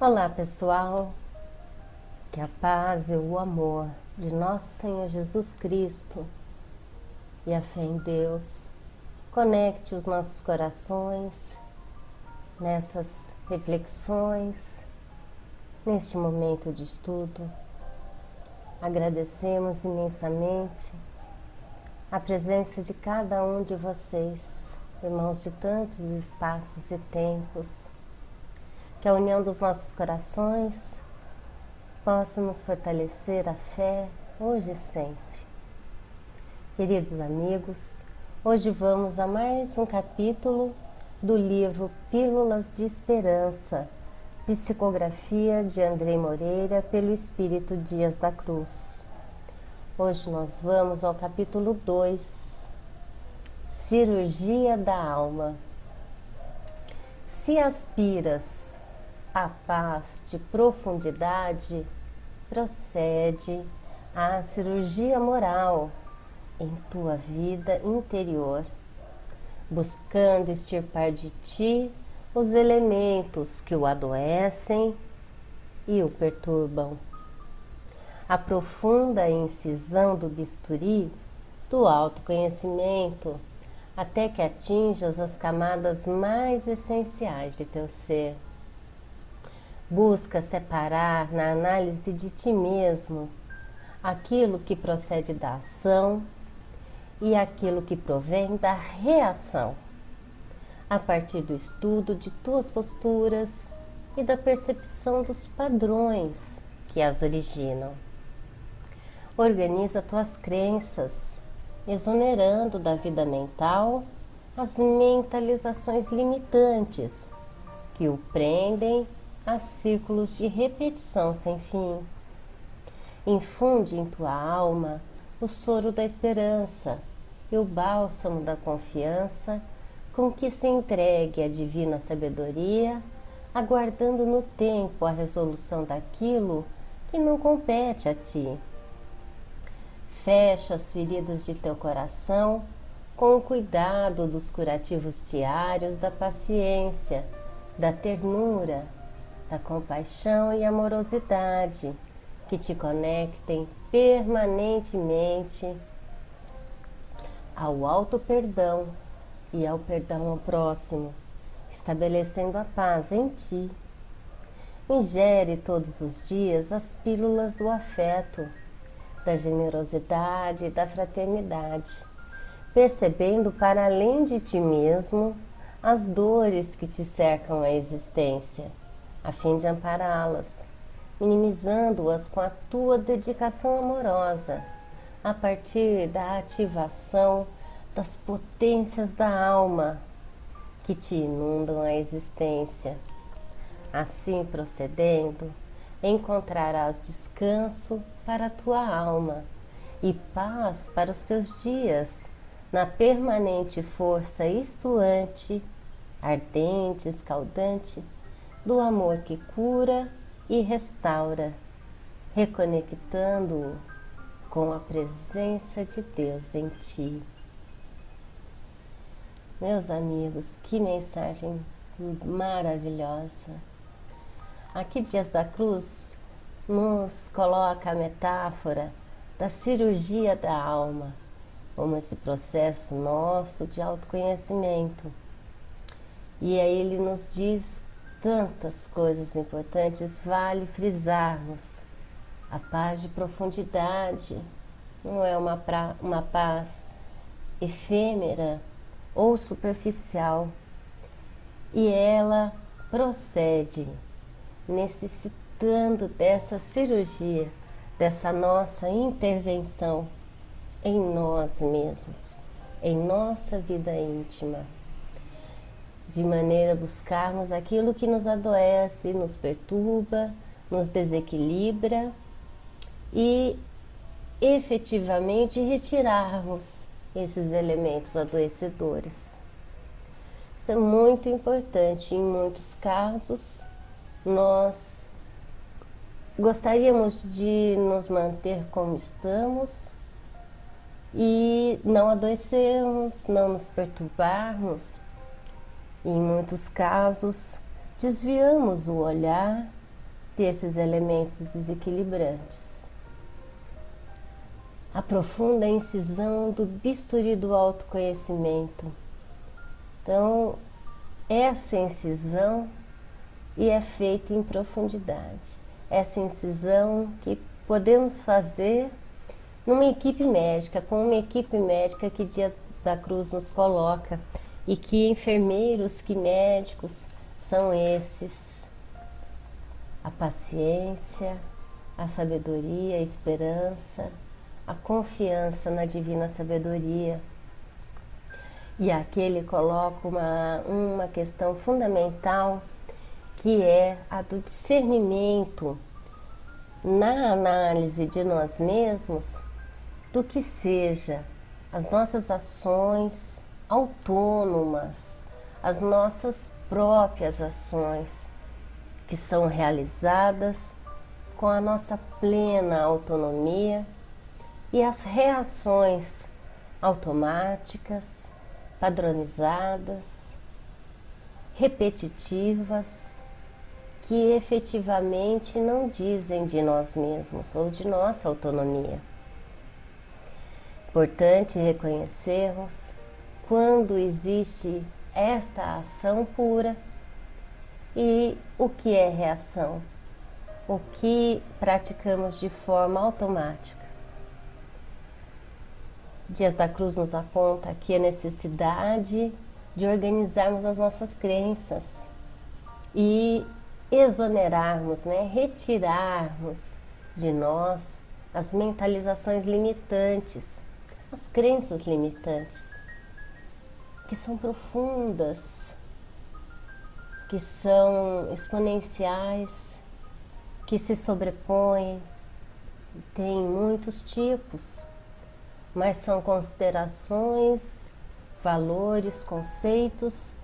Olá pessoal, que a paz e o amor de nosso Senhor Jesus Cristo e a fé em Deus conecte os nossos corações nessas reflexões, neste momento de estudo. Agradecemos imensamente a presença de cada um de vocês, irmãos de tantos espaços e tempos que a união dos nossos corações possa nos fortalecer a fé hoje e sempre. Queridos amigos, hoje vamos a mais um capítulo do livro Pílulas de Esperança, psicografia de Andrei Moreira pelo Espírito Dias da Cruz. Hoje nós vamos ao capítulo 2, Cirurgia da Alma. Se aspiras a paz de profundidade procede a cirurgia moral em tua vida interior, buscando extirpar de ti os elementos que o adoecem e o perturbam. A profunda incisão do bisturi do autoconhecimento até que atinjas as camadas mais essenciais de teu ser Busca separar na análise de ti mesmo aquilo que procede da ação e aquilo que provém da reação, a partir do estudo de tuas posturas e da percepção dos padrões que as originam. Organiza tuas crenças, exonerando da vida mental as mentalizações limitantes que o prendem a círculos de repetição sem fim. Infunde em tua alma o soro da esperança e o bálsamo da confiança com que se entregue a divina sabedoria, aguardando no tempo a resolução daquilo que não compete a ti. Fecha as feridas de teu coração com o cuidado dos curativos diários da paciência, da ternura da compaixão e amorosidade que te conectem permanentemente ao alto perdão e ao perdão ao próximo, estabelecendo a paz em ti. Ingere todos os dias as pílulas do afeto, da generosidade e da fraternidade, percebendo para além de ti mesmo as dores que te cercam a existência a fim de ampará-las, minimizando-as com a tua dedicação amorosa, a partir da ativação das potências da alma que te inundam a existência. Assim procedendo, encontrarás descanso para a tua alma e paz para os teus dias, na permanente força estuante, ardente, escaldante do amor que cura e restaura, reconectando-o com a presença de Deus em ti. Meus amigos, que mensagem maravilhosa! Aqui Dias da Cruz nos coloca a metáfora da cirurgia da alma, como esse processo nosso de autoconhecimento. E aí ele nos diz tantas coisas importantes, vale frisarmos. A paz de profundidade não é uma, pra, uma paz efêmera ou superficial, e ela procede necessitando dessa cirurgia, dessa nossa intervenção em nós mesmos, em nossa vida íntima de maneira a buscarmos aquilo que nos adoece, nos perturba, nos desequilibra e efetivamente retirarmos esses elementos adoecedores. Isso é muito importante. Em muitos casos, nós gostaríamos de nos manter como estamos e não adoecermos, não nos perturbarmos, em muitos casos, desviamos o olhar desses elementos desequilibrantes. A incisão do bisturi do autoconhecimento. Então, essa incisão e é feita em profundidade. Essa incisão que podemos fazer numa equipe médica, com uma equipe médica que Dia da Cruz nos coloca e que enfermeiros, que médicos são esses a paciência, a sabedoria, a esperança, a confiança na divina sabedoria. E aqui ele coloca uma, uma questão fundamental que é a do discernimento na análise de nós mesmos do que seja as nossas ações autônomas, as nossas próprias ações que são realizadas com a nossa plena autonomia e as reações automáticas, padronizadas, repetitivas, que efetivamente não dizem de nós mesmos ou de nossa autonomia. Importante reconhecermos quando existe esta ação pura e o que é reação, o que praticamos de forma automática. Dias da Cruz nos aponta aqui a necessidade de organizarmos as nossas crenças e exonerarmos, né, retirarmos de nós as mentalizações limitantes, as crenças limitantes, que são profundas, que são exponenciais, que se sobrepõem, tem muitos tipos, mas são considerações, valores, conceitos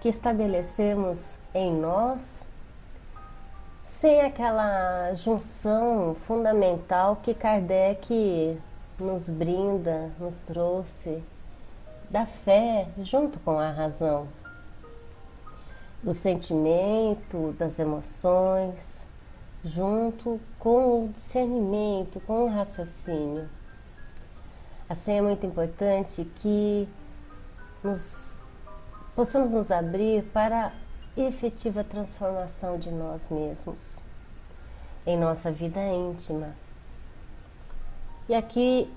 que estabelecemos em nós sem aquela junção fundamental que Kardec nos brinda, nos trouxe da fé junto com a razão, do sentimento, das emoções, junto com o discernimento, com o raciocínio. Assim é muito importante que nos, possamos nos abrir para a efetiva transformação de nós mesmos em nossa vida íntima e aqui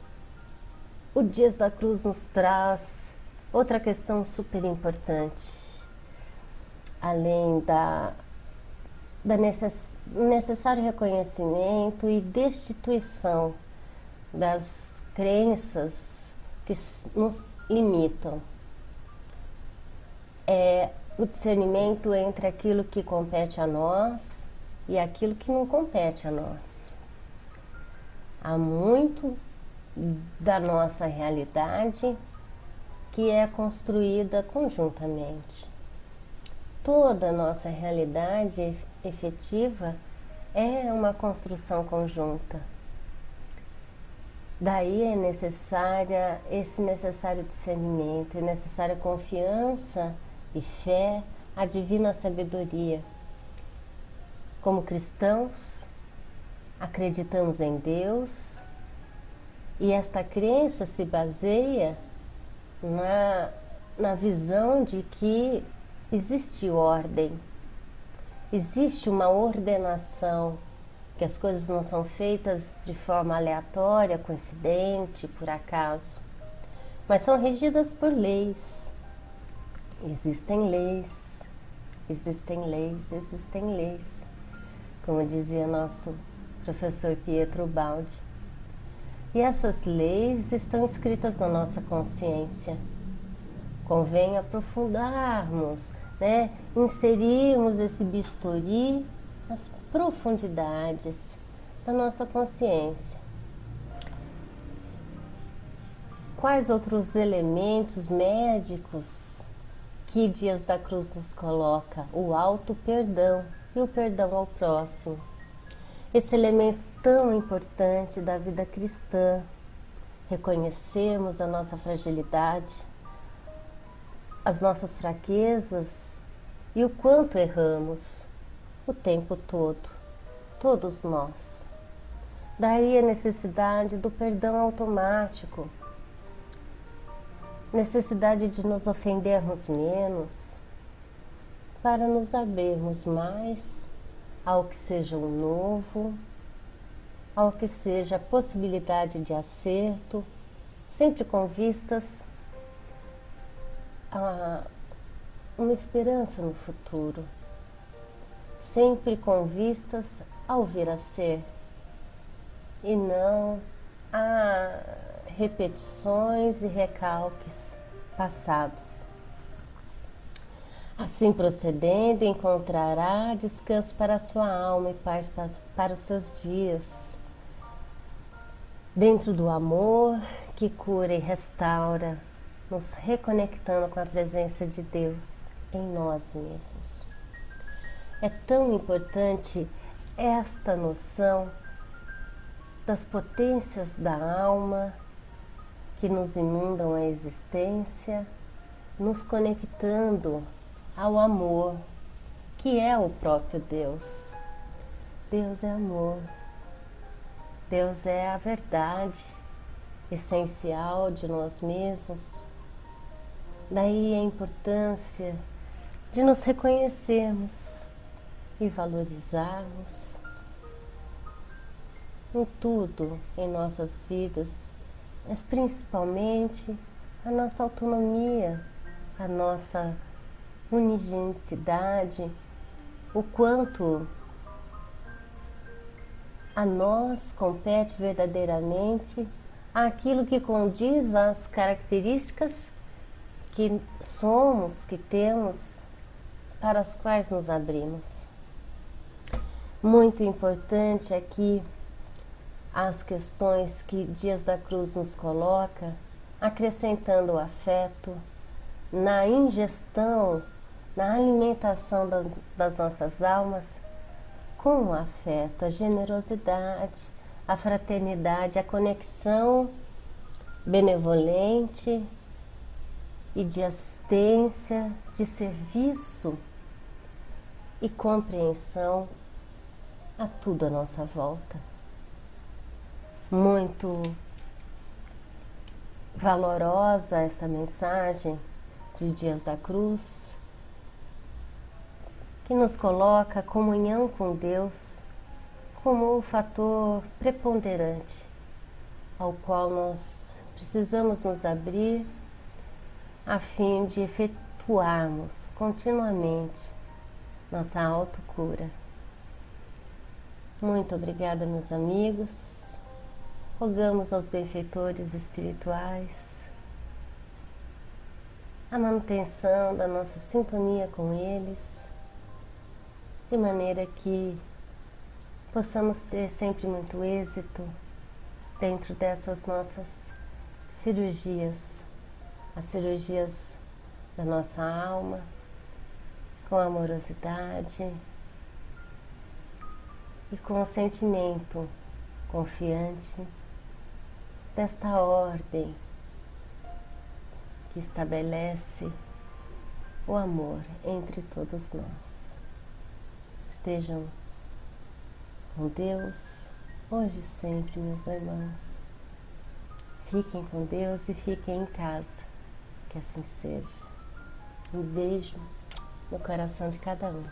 o Dias da Cruz nos traz outra questão super importante, além da, da necess, necessário reconhecimento e destituição das crenças que nos limitam. É o discernimento entre aquilo que compete a nós e aquilo que não compete a nós há muito da nossa realidade que é construída conjuntamente. Toda a nossa realidade efetiva é uma construção conjunta. Daí é necessária esse necessário discernimento, é necessária confiança e fé à divina sabedoria. Como cristãos, acreditamos em Deus e esta crença se baseia na, na visão de que existe ordem, existe uma ordenação, que as coisas não são feitas de forma aleatória, coincidente, por acaso, mas são regidas por leis. Existem leis, existem leis, existem leis. Como dizia nosso professor Pietro Baldi. E essas leis estão escritas na nossa consciência. Convém aprofundarmos, né? inserirmos esse bisturi nas profundidades da nossa consciência. Quais outros elementos médicos que Dias da Cruz nos coloca? O alto perdão e o perdão ao próximo esse elemento tão importante da vida cristã. Reconhecemos a nossa fragilidade, as nossas fraquezas e o quanto erramos o tempo todo. todos nós. Daí a necessidade do perdão automático, necessidade de nos ofendermos menos, para nos abrirmos mais ao que seja o novo, ao que seja a possibilidade de acerto, sempre com vistas a uma esperança no futuro, sempre com vistas ao vir a ser e não a repetições e recalques passados. Assim procedendo, encontrará descanso para a sua alma e paz para os seus dias. Dentro do amor que cura e restaura, nos reconectando com a presença de Deus em nós mesmos. É tão importante esta noção das potências da alma que nos inundam a existência, nos conectando ao amor, que é o próprio Deus. Deus é amor. Deus é a verdade essencial de nós mesmos. Daí a importância de nos reconhecermos e valorizarmos em tudo em nossas vidas, mas principalmente a nossa autonomia, a nossa unigenicidade, o quanto a nós compete verdadeiramente aquilo que condiz às características que somos, que temos, para as quais nos abrimos. Muito importante aqui as questões que Dias da Cruz nos coloca, acrescentando o afeto na ingestão na alimentação da, das nossas almas com o afeto, a generosidade, a fraternidade, a conexão benevolente e de assistência, de serviço e compreensão a tudo à nossa volta. Muito valorosa esta mensagem de Dias da Cruz que nos coloca a comunhão com Deus como o fator preponderante ao qual nós precisamos nos abrir a fim de efetuarmos continuamente nossa autocura. Muito obrigada, meus amigos. Rogamos aos benfeitores espirituais a manutenção da nossa sintonia com eles de maneira que possamos ter sempre muito êxito dentro dessas nossas cirurgias, as cirurgias da nossa alma, com amorosidade e com o sentimento confiante desta ordem que estabelece o amor entre todos nós. Estejam com Deus, hoje e sempre, meus irmãos. Fiquem com Deus e fiquem em casa. Que assim seja. Um beijo no coração de cada um.